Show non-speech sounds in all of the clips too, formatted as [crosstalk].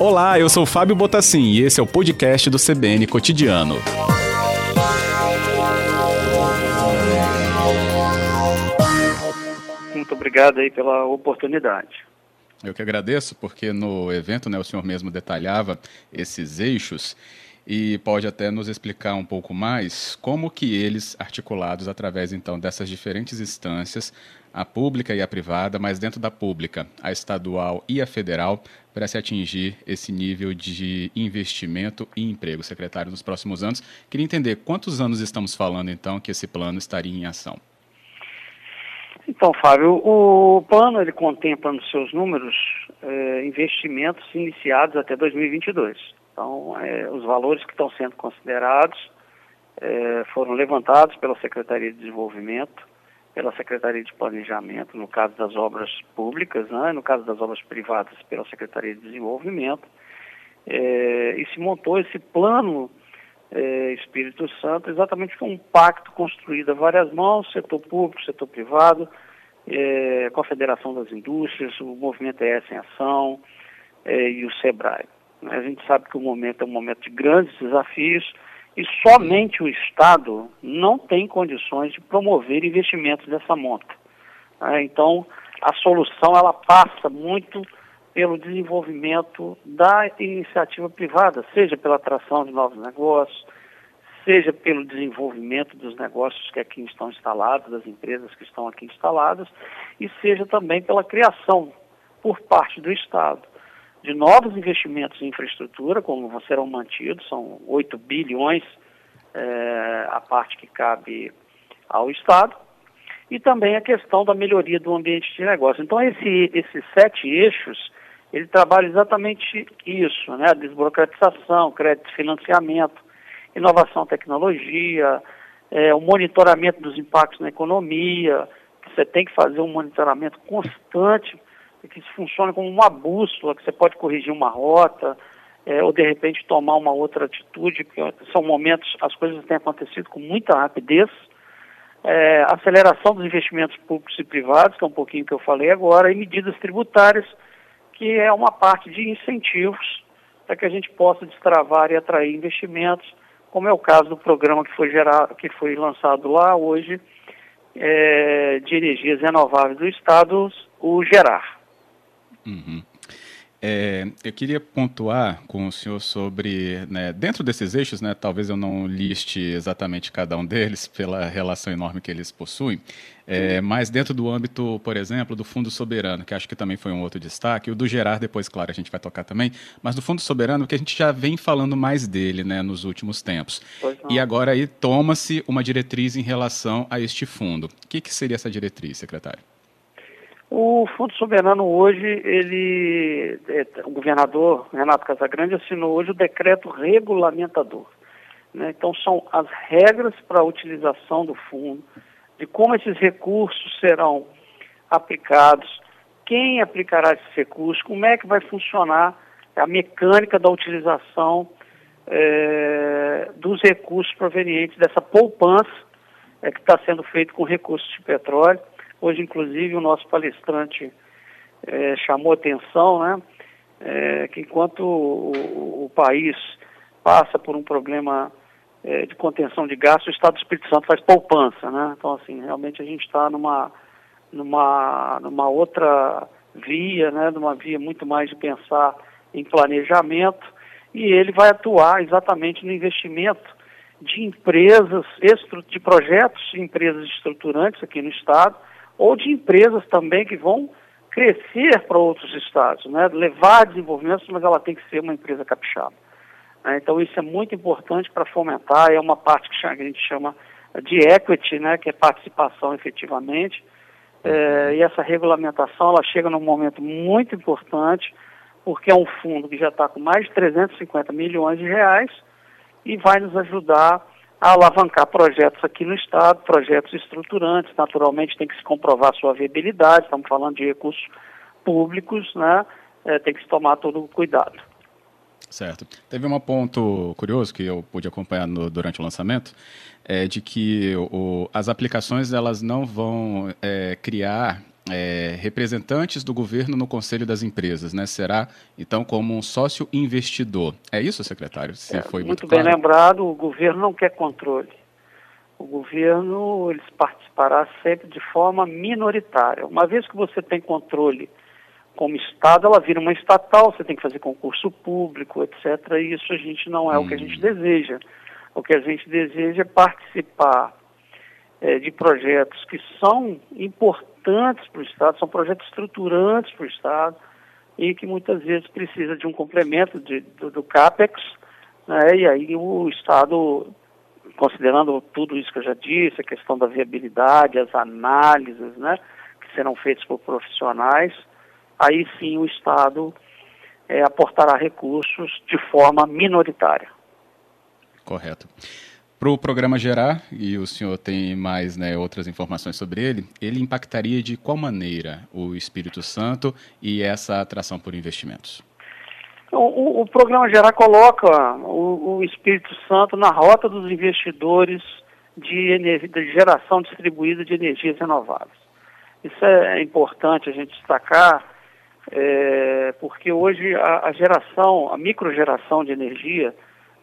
Olá, eu sou Fábio Botassin e esse é o podcast do CBN Cotidiano. Muito obrigado aí pela oportunidade. Eu que agradeço, porque no evento né, o senhor mesmo detalhava esses eixos e pode até nos explicar um pouco mais como que eles, articulados através então dessas diferentes instâncias, a pública e a privada, mas dentro da pública, a estadual e a federal, para se atingir esse nível de investimento e emprego. Secretário, nos próximos anos, queria entender quantos anos estamos falando então que esse plano estaria em ação. Então, Fábio, o plano ele contempla nos seus números eh, investimentos iniciados até 2022. Então, é, os valores que estão sendo considerados é, foram levantados pela Secretaria de Desenvolvimento, pela Secretaria de Planejamento, no caso das obras públicas, né, no caso das obras privadas, pela Secretaria de Desenvolvimento, é, e se montou esse plano é, Espírito Santo exatamente com um pacto construído a várias mãos, setor público, setor privado, é, com a Federação das Indústrias, o Movimento ES em Ação é, e o SEBRAE. A gente sabe que o momento é um momento de grandes desafios e somente o Estado não tem condições de promover investimentos dessa monta. Né? Então, a solução ela passa muito pelo desenvolvimento da iniciativa privada, seja pela atração de novos negócios, seja pelo desenvolvimento dos negócios que aqui estão instalados, das empresas que estão aqui instaladas, e seja também pela criação por parte do Estado de novos investimentos em infraestrutura, como serão mantidos, são 8 bilhões é, a parte que cabe ao Estado, e também a questão da melhoria do ambiente de negócio. Então, esse, esses sete eixos, ele trabalha exatamente isso, né? Desburocratização, crédito financiamento, inovação tecnologia, é, o monitoramento dos impactos na economia, você tem que fazer um monitoramento constante que isso funciona como uma bússola, que você pode corrigir uma rota, é, ou de repente tomar uma outra atitude, porque são momentos, as coisas têm acontecido com muita rapidez. É, aceleração dos investimentos públicos e privados, que é um pouquinho que eu falei agora, e medidas tributárias, que é uma parte de incentivos para que a gente possa destravar e atrair investimentos, como é o caso do programa que foi, gerado, que foi lançado lá hoje, é, de energias renováveis do Estado, o Gerar. Uhum. É, eu queria pontuar com o senhor sobre, né, dentro desses eixos, né, talvez eu não liste exatamente cada um deles [laughs] pela relação enorme que eles possuem, é, mas dentro do âmbito, por exemplo, do Fundo Soberano, que acho que também foi um outro destaque, o do Gerar depois, claro, a gente vai tocar também, mas do Fundo Soberano, que a gente já vem falando mais dele né, nos últimos tempos. E agora aí toma-se uma diretriz em relação a este fundo. O que, que seria essa diretriz, secretário? O Fundo Soberano hoje, ele, é, o governador Renato Casagrande assinou hoje o decreto regulamentador. Né? Então são as regras para a utilização do fundo, de como esses recursos serão aplicados, quem aplicará esses recursos, como é que vai funcionar a mecânica da utilização é, dos recursos provenientes dessa poupança é, que está sendo feito com recursos de petróleo. Hoje, inclusive, o nosso palestrante é, chamou atenção, né, é, que enquanto o, o, país passa por um problema é, de contenção de gastos, o Estado do Espírito Santo faz poupança, né? Então, assim, realmente a gente está numa, numa, numa outra via, né, numa via muito mais de pensar em planejamento, e ele vai atuar exatamente no investimento de empresas, de projetos de empresas estruturantes aqui no Estado, ou de empresas também que vão crescer para outros estados, né? levar desenvolvimento, mas ela tem que ser uma empresa capixaba. Né? Então isso é muito importante para fomentar, é uma parte que a gente chama de equity, né? que é participação efetivamente, é, e essa regulamentação ela chega num momento muito importante, porque é um fundo que já está com mais de 350 milhões de reais e vai nos ajudar a alavancar projetos aqui no Estado, projetos estruturantes, naturalmente tem que se comprovar sua viabilidade, estamos falando de recursos públicos, né? É, tem que se tomar todo o cuidado. Certo. Teve um ponto curioso que eu pude acompanhar no, durante o lançamento, é de que o, as aplicações elas não vão é, criar é, representantes do governo no Conselho das Empresas, né? Será, então, como um sócio investidor. É isso, secretário? Se é, foi muito, muito bem lembrado, o governo não quer controle. O governo ele participará sempre de forma minoritária. Uma vez que você tem controle como Estado, ela vira uma estatal, você tem que fazer concurso público, etc. E isso a gente não é hum. o que a gente hum. deseja. O que a gente deseja é participar é, de projetos que são importantes para o Estado, são projetos estruturantes para o Estado e que muitas vezes precisa de um complemento de, do, do CAPEX, né, e aí o Estado, considerando tudo isso que eu já disse, a questão da viabilidade, as análises né, que serão feitas por profissionais, aí sim o Estado é, aportará recursos de forma minoritária. Correto. Para o programa gerar, e o senhor tem mais né, outras informações sobre ele, ele impactaria de qual maneira o Espírito Santo e essa atração por investimentos? O, o programa gerar coloca o, o, Espírito Santo na rota dos investidores de, de geração distribuída de energias renováveis. Isso é importante a gente destacar, é, porque hoje a, a geração, a microgeração de energia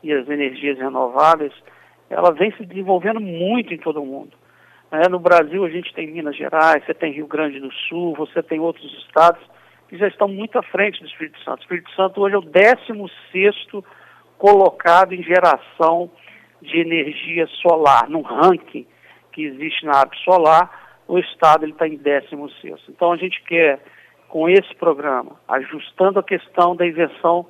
e as energias renováveis, ela vem se desenvolvendo muito em todo o mundo. É, no Brasil a gente tem Minas Gerais, você tem Rio Grande do Sul, você tem outros estados que já estão muito à frente do Espírito Santo. O Espírito Santo hoje é o 16 colocado em geração de energia solar, num ranking que existe na AB Solar, o estado está em 16 Então a gente quer, com esse programa, ajustando a questão da invenção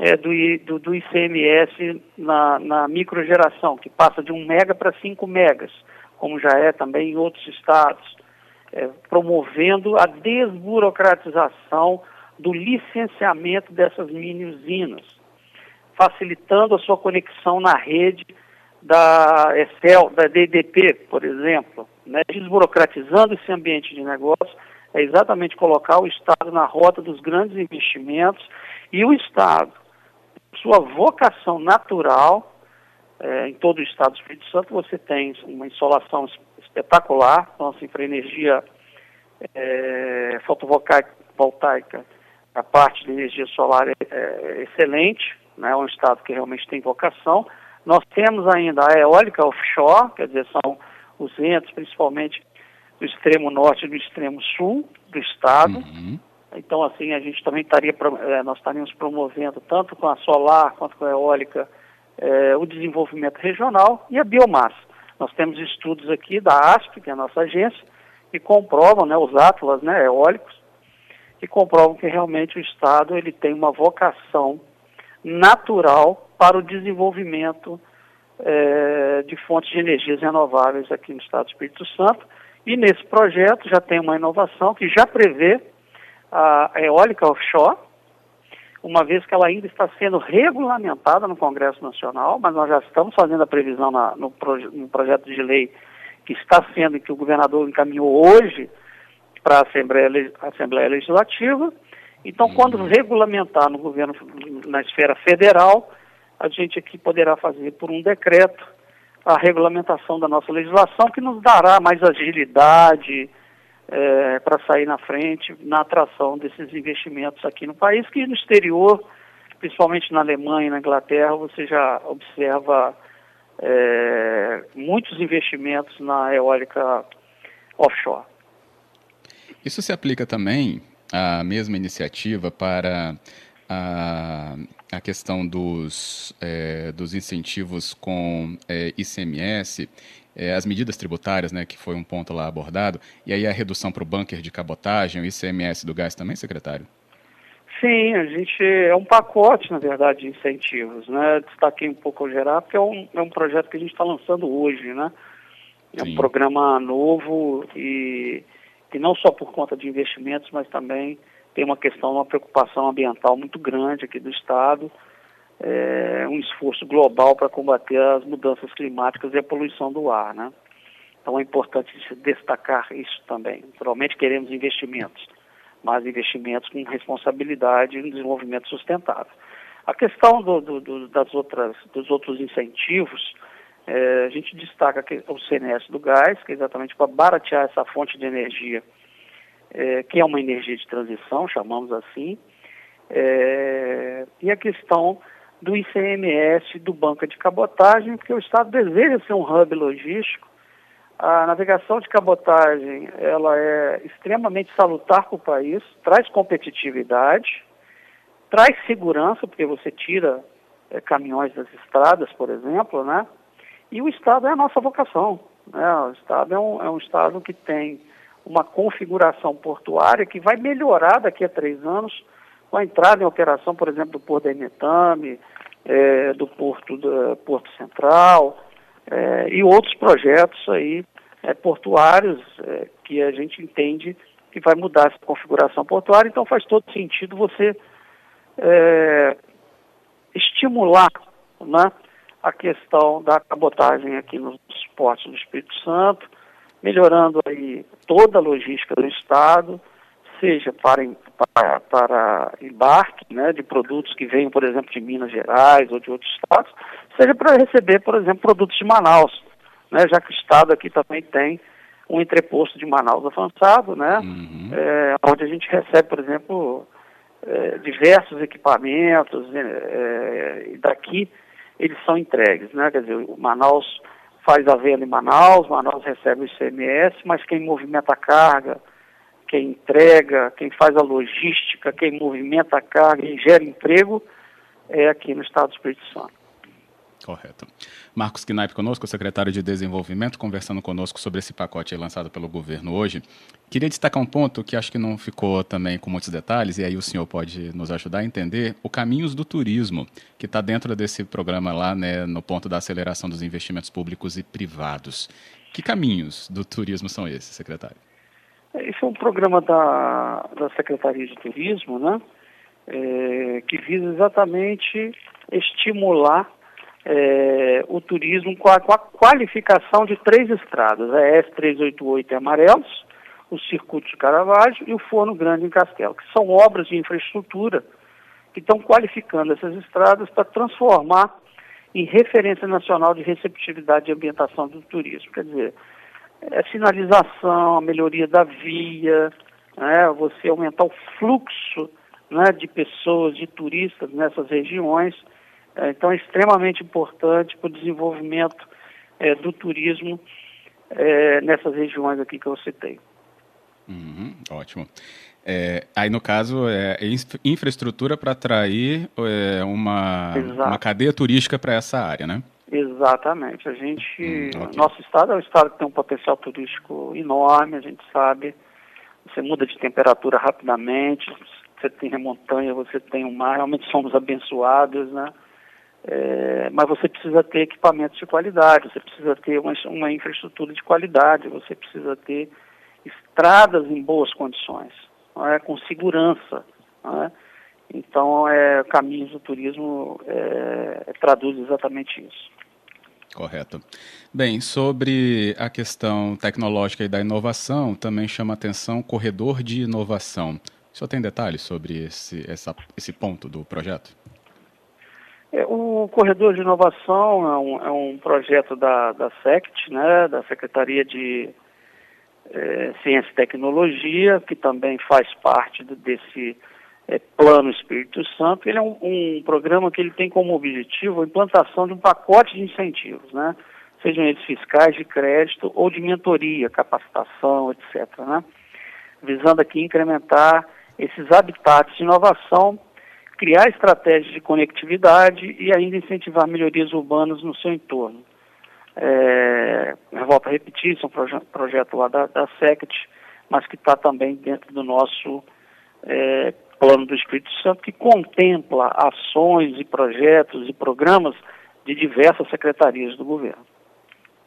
é, do, do, do, ICMS na, na microgeração, que passa de 1 mega para 5 megas, como já é também em outros estados, é, promovendo a desburocratização do licenciamento dessas mini usinas, facilitando a sua conexão na rede da Excel, da DDP, por exemplo, né, desburocratizando esse ambiente de negócio, é exatamente colocar o Estado na rota dos grandes investimentos e o Estado, sua vocação natural, é, em todo o estado do Espírito Santo, você tem uma insolação espetacular, então, assim, para energia é, fotovoltaica, a parte de energia solar é, é excelente, né, é um estado que realmente tem vocação. Nós temos ainda a eólica offshore, quer dizer, são os ventos, principalmente do extremo norte e do extremo sul do estado. Uhum. Então, assim, a gente também estaria, é, nós estaríamos promovendo, tanto com a solar quanto com a eólica, é, o desenvolvimento regional e a biomassa. Nós temos estudos aqui da ASP, que é a nossa agência, que comprovam, né, os atlas né, eólicos, que comprovam que realmente o Estado ele tem uma vocação natural para o desenvolvimento é, de fontes de energias renováveis aqui no Estado do Espírito Santo. E nesse projeto já tem uma inovação que já prevê a eólica offshore, uma vez que ela ainda está sendo regulamentada no Congresso Nacional, mas nós já estamos fazendo a previsão na, no, proje no, projeto de lei que está sendo, que o governador encaminhou hoje para a Assembleia, Assembleia Legislativa. Então, uhum. quando regulamentar no governo, na esfera federal, a gente aqui poderá fazer por um decreto a regulamentação da nossa legislação, que nos dará mais agilidade, é, para sair na frente na atração desses investimentos aqui no país, que no exterior, principalmente na Alemanha e na Inglaterra, você já observa é, muitos investimentos na eólica offshore. Isso se aplica também à mesma iniciativa para a, a questão dos, é, dos incentivos com é, ICMS é, as medidas tributárias, né, que foi um ponto lá abordado, e aí a redução para o bunker de cabotagem, o ICMS do gás também, secretário? Sim, a gente é um pacote, na verdade, de incentivos, né? Destaquei um pouco o gerar, porque é um, é um projeto que a gente está lançando hoje, né? É Sim. um programa novo e, e não só por conta de investimentos, mas também tem uma questão, uma preocupação ambiental muito grande aqui do Estado é, um esforço global para combater as mudanças climáticas e a poluição do ar, né? Então é importante destacar isso também. Naturalmente queremos investimentos, mas investimentos com responsabilidade e um desenvolvimento sustentável. A questão do, do, do, das outras, dos outros incentivos, é, a gente destaca que o CNS do gás, que é exatamente para baratear essa fonte de energia é, que é uma energia de transição, chamamos assim, é, e a questão do ICMS do banco de cabotagem, porque o Estado deseja ser um hub logístico. A navegação de cabotagem ela é extremamente salutar para o país, traz competitividade, traz segurança, porque você tira é, caminhões das estradas, por exemplo, né? E o Estado é a nossa vocação. Né? O Estado é um, é um Estado que tem uma configuração portuária que vai melhorar daqui a três anos com a entrada em operação, por exemplo, do Porto da Imetame, é, do Porto, do Porto Central é, e outros projetos aí é, portuários é, que a gente entende que vai mudar essa configuração portuária, então faz todo sentido você é, estimular né, a questão da cabotagem aqui nos portos do Espírito Santo, melhorando aí toda a logística do Estado, seja para, para, para embarque né, de produtos que venham, por exemplo, de Minas Gerais ou de outros estados, seja para receber, por exemplo, produtos de Manaus, né, já que o Estado aqui também tem um entreposto de Manaus avançado, né, uhum. é, onde a gente recebe, por exemplo, é, diversos equipamentos, né, é, e daqui eles são entregues, né, quer dizer, o Manaus faz a venda em Manaus, Manaus recebe o ICMS, mas quem movimenta a carga, quem entrega, quem faz a logística, quem movimenta a carga e gera emprego é aqui no Estado do Espírito Santo. Correto. Marcos Knaip conosco, secretário de Desenvolvimento, conversando conosco sobre esse pacote lançado pelo governo hoje. Queria destacar um ponto que acho que não ficou também com muitos detalhes, e aí o senhor pode nos ajudar a entender, o Caminhos do Turismo, que está dentro desse programa lá, né, no ponto da aceleração dos investimentos públicos e privados. Que caminhos do turismo são esses, secretário? Esse é um programa da, da Secretaria de Turismo, né, é, que visa exatamente estimular é, o turismo com a, com a, qualificação de três estradas, a S388 em Amarelos, o Circuito de Caravaggio e o Forno Grande em Castelo, que são obras de infraestrutura que estão qualificando essas estradas para transformar em referência nacional de receptividade e ambientação do turismo. Quer dizer, é sinalização, a melhoria da via, né, você aumentar o fluxo né, de pessoas, de turistas nessas regiões, é, então, é extremamente importante para o desenvolvimento é, do turismo é, nessas regiões aqui que eu citei. Uhum, ótimo. É, aí, no caso, é infraestrutura para atrair é, uma, uma cadeia turística para essa área, né? Exatamente. A gente, hum, okay. nosso estado é um estado que tem um potencial turístico enorme, a gente sabe. Você muda de temperatura rapidamente, você tem a montanha, você tem o mar, realmente somos abençoados, né? É, mas você precisa ter equipamentos de qualidade, você precisa ter uma, uma infraestrutura de qualidade, você precisa ter estradas em boas condições, é? com segurança. É? Então, é, Caminhos do Turismo é, traduz exatamente isso. Correto. Bem, sobre a questão tecnológica e da inovação, também chama atenção corredor de inovação. O senhor tem detalhes sobre esse, essa, esse ponto do projeto? É, o Corredor de Inovação é um, é um projeto da, da SECT, né, da Secretaria de é, Ciência e Tecnologia, que também faz parte do, desse é, Plano Espírito Santo. Ele é um, um, programa que ele tem como objetivo a implantação de um pacote de incentivos, né, sejam eles fiscais, de crédito ou de mentoria, capacitação, etc., né, visando aqui incrementar esses habitats de inovação criar estratégias de conectividade e ainda incentivar melhorias urbanas no seu entorno. É, volto a repetir, isso é um proje projeto lá da, da SECT, mas que está também dentro do nosso é, plano do Espírito Santo, que contempla ações e projetos e programas de diversas secretarias do governo.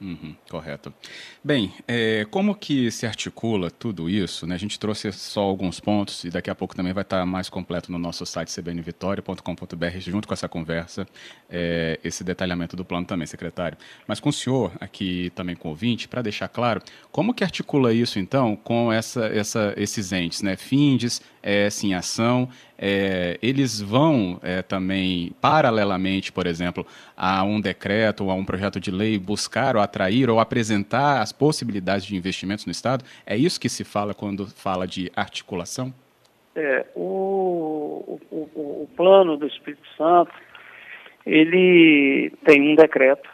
Uhum, correto. Bem, é, como que se articula tudo isso? Né? A gente trouxe só alguns pontos e daqui a pouco também vai estar mais completo no nosso site cbnvitoria.com.br, junto com essa conversa, é, esse detalhamento do plano também, secretário. Mas com o senhor, aqui também com o ouvinte, para deixar claro, como que articula isso então com essa, essa, esses entes, né? FINDES, é, Sim Ação, é, eles vão é, também, paralelamente, por exemplo, a um decreto ou a um projeto de lei, buscar ou atrair ou apresentar as possibilidades de investimentos no Estado? É isso que se fala quando fala de articulação? É, o, o, o, plano do Espírito Santo, ele tem um decreto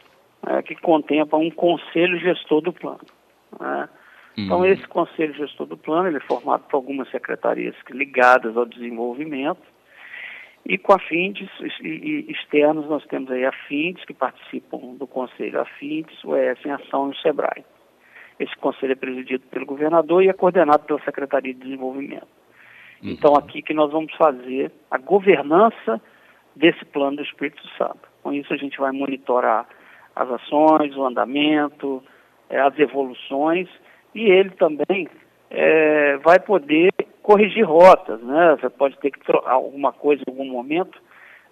é, que contempla um conselho gestor do plano. Né? Então, uhum. esse conselho gestor do plano ele é formado por algumas secretarias ligadas ao desenvolvimento e com a FINDES e, externos nós temos aí a FINDES, que participam do conselho, a FINDES, o ES em Ação e o SEBRAE. Esse conselho é presidido pelo governador e é coordenado pela Secretaria de Desenvolvimento. Uhum. Então, aqui que nós vamos fazer a governança desse plano do Espírito Santo. Com isso, a gente vai monitorar as ações, o andamento, é, as evoluções e ele também é, vai poder corrigir rotas, né? Você pode ter que alguma coisa em algum momento,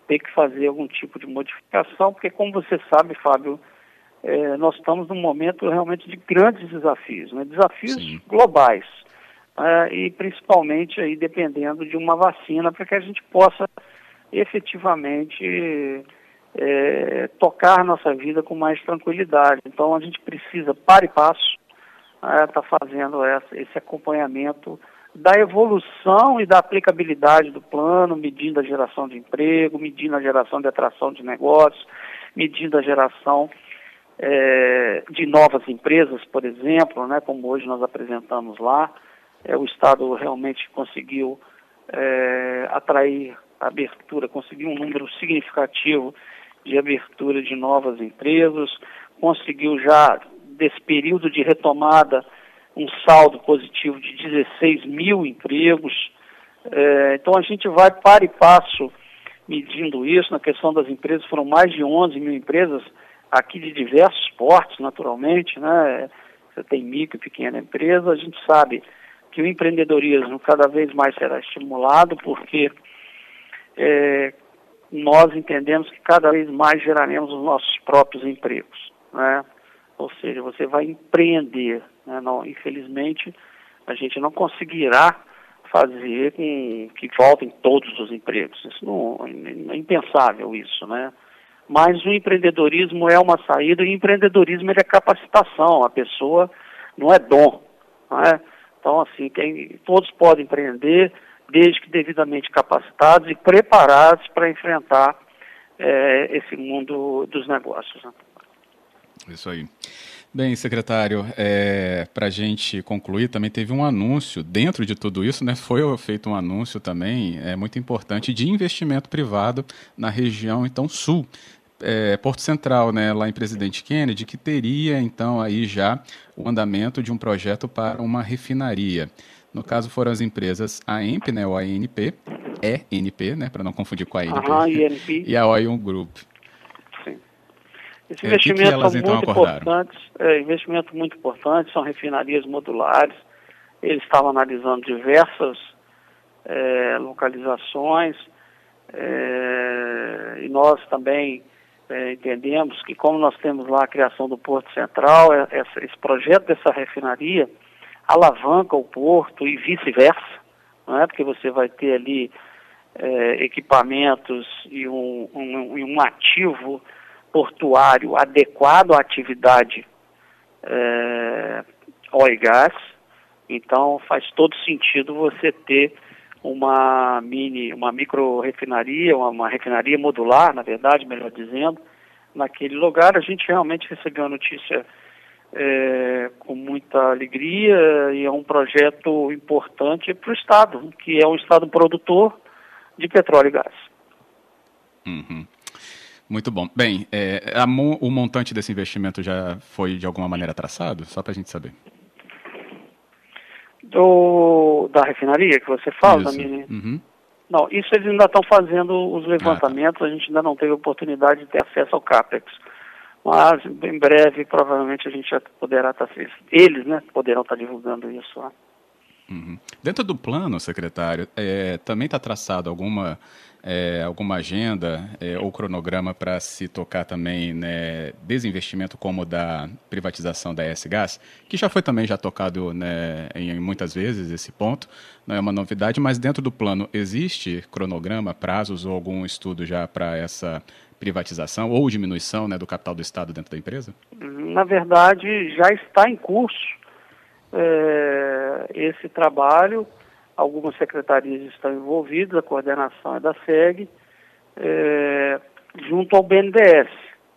ter que fazer algum tipo de modificação, porque como você sabe, Fábio, é, nós estamos num momento realmente de grandes desafios, né? desafios Sim. globais, é, e principalmente aí dependendo de uma vacina para que a gente possa efetivamente é, tocar nossa vida com mais tranquilidade. Então a gente precisa, para e passo, está é, fazendo essa, esse acompanhamento da evolução e da aplicabilidade do plano, medindo a geração de emprego, medindo a geração de atração de negócios, medindo a geração é, de novas empresas, por exemplo, né, como hoje nós apresentamos lá. É, o Estado realmente conseguiu é, atrair abertura, conseguiu um número significativo de abertura de novas empresas, conseguiu já desse período de retomada um saldo positivo de 16 mil empregos. É, então a gente vai para e passo medindo isso. Na questão das empresas, foram mais de 11 mil empresas aqui de diversos portes, naturalmente. Né? Você tem micro e pequena empresa. A gente sabe que o empreendedorismo cada vez mais será estimulado, porque é, nós entendemos que cada vez mais geraremos os nossos próprios empregos. Né? Ou seja, você vai empreender. Né? Não, infelizmente, a gente não conseguirá fazer com que voltem todos os empregos. Isso não, é impensável isso, né? Mas o empreendedorismo é uma saída e empreendedorismo é capacitação. A pessoa não é dom, não é? Então, assim, quem, todos podem empreender, desde que devidamente capacitados e preparados para enfrentar é, esse mundo dos negócios. Né? Isso aí. Bem, secretário, é, para a gente concluir, também teve um anúncio, dentro de tudo isso, né, foi feito um anúncio também é, muito importante de investimento privado na região, então, sul, é, Porto Central, né, lá em Presidente Kennedy, que teria, então, aí já o andamento de um projeto para uma refinaria. No caso, foram as empresas AEMP, né, ou ANP, ENP, né, para não confundir com a ANP, uhum, [laughs] e a Oil Group. Esses é, investimentos que são então muito importantes, é, investimentos muito importantes, são refinarias modulares. Eles estavam analisando diversas é, localizações é, e nós também é, entendemos que como nós temos lá a criação do Porto Central, é, essa, esse projeto dessa refinaria alavanca o porto e vice-versa, não é? Porque você vai ter ali equipamentos e um, um, um ativo portuário adequado à atividade é, óleo e gás. Então faz todo sentido você ter uma mini, uma micro refinaria, uma, uma refinaria modular, na verdade, melhor dizendo, naquele lugar. A gente realmente recebeu a notícia é, com muita alegria e é um projeto importante para o Estado, que é um Estado produtor de petróleo e gás. Uhum. Muito bom. Bem, é, a, o montante desse investimento já foi de alguma maneira traçado? Só para a gente saber. Do, da refinaria que você fala, isso. Mini? Uhum. Não, isso eles ainda estão fazendo os levantamentos, ah, tá. a gente ainda não teve oportunidade de ter acesso ao CAPEX. Mas em breve, provavelmente, a gente já poderá estar. Tá, eles, né, poderão estar tá divulgando isso lá. Uhum. Dentro do plano, secretário, é, também está traçado alguma, é, alguma agenda é, ou cronograma para se tocar também né, desinvestimento como da privatização da S-Gás, que já foi também já tocado né, em muitas vezes esse ponto, não é uma novidade, mas dentro do plano existe cronograma, prazos ou algum estudo já para essa privatização ou diminuição né, do capital do Estado dentro da empresa? Na verdade, já está em curso é, esse trabalho. Algumas secretarias estão envolvidas, a coordenação é da SEG, é, junto ao BNDES.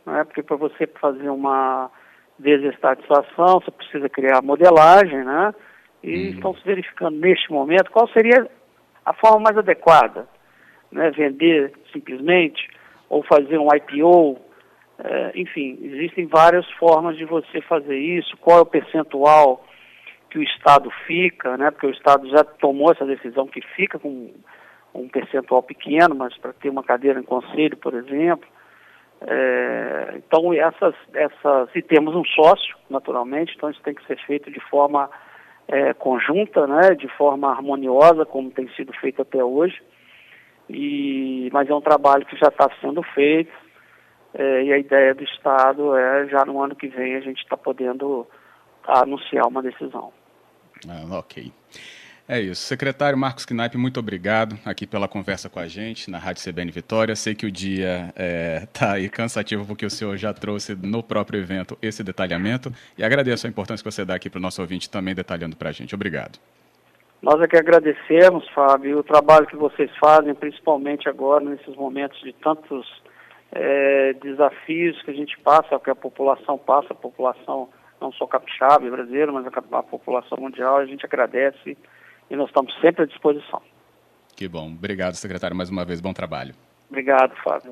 Né, porque para você fazer uma desestatização, você precisa criar modelagem, né? E uhum. estão se verificando neste momento qual seria a forma mais adequada. Né? Vender simplesmente ou fazer um IPO, é, enfim, existem várias formas de você fazer isso, qual é o percentual que o Estado fica, né, porque o Estado já tomou essa decisão que fica com um percentual pequeno, mas para ter uma cadeira em conselho, por exemplo. É, então, essas, essas, e temos um sócio, naturalmente, então isso tem que ser feito de forma é, conjunta, né, de forma harmoniosa, como tem sido feito até hoje. E, mas é um trabalho que já está sendo feito é, e a ideia do Estado é já no ano que vem a gente está podendo anunciar uma decisão. Ah, ok. É isso. Secretário Marcos Knaip, muito obrigado aqui pela conversa com a gente na Rádio CBN Vitória. Sei que o dia está é, tá aí cansativo porque o senhor já trouxe no próprio evento esse detalhamento e agradeço a importância que você dá aqui para o nosso ouvinte também detalhando para a gente. Obrigado. Nós é que agradecemos, Fábio, o trabalho que vocês fazem, principalmente agora, nesses momentos de tantos é, desafios que a gente passa, que a população passa, a população não só capixaba e brasileira, mas a, a população mundial, a gente agradece e nós estamos sempre à disposição. Que bom. Obrigado, secretário, mais uma vez. Bom trabalho. Obrigado, Fábio.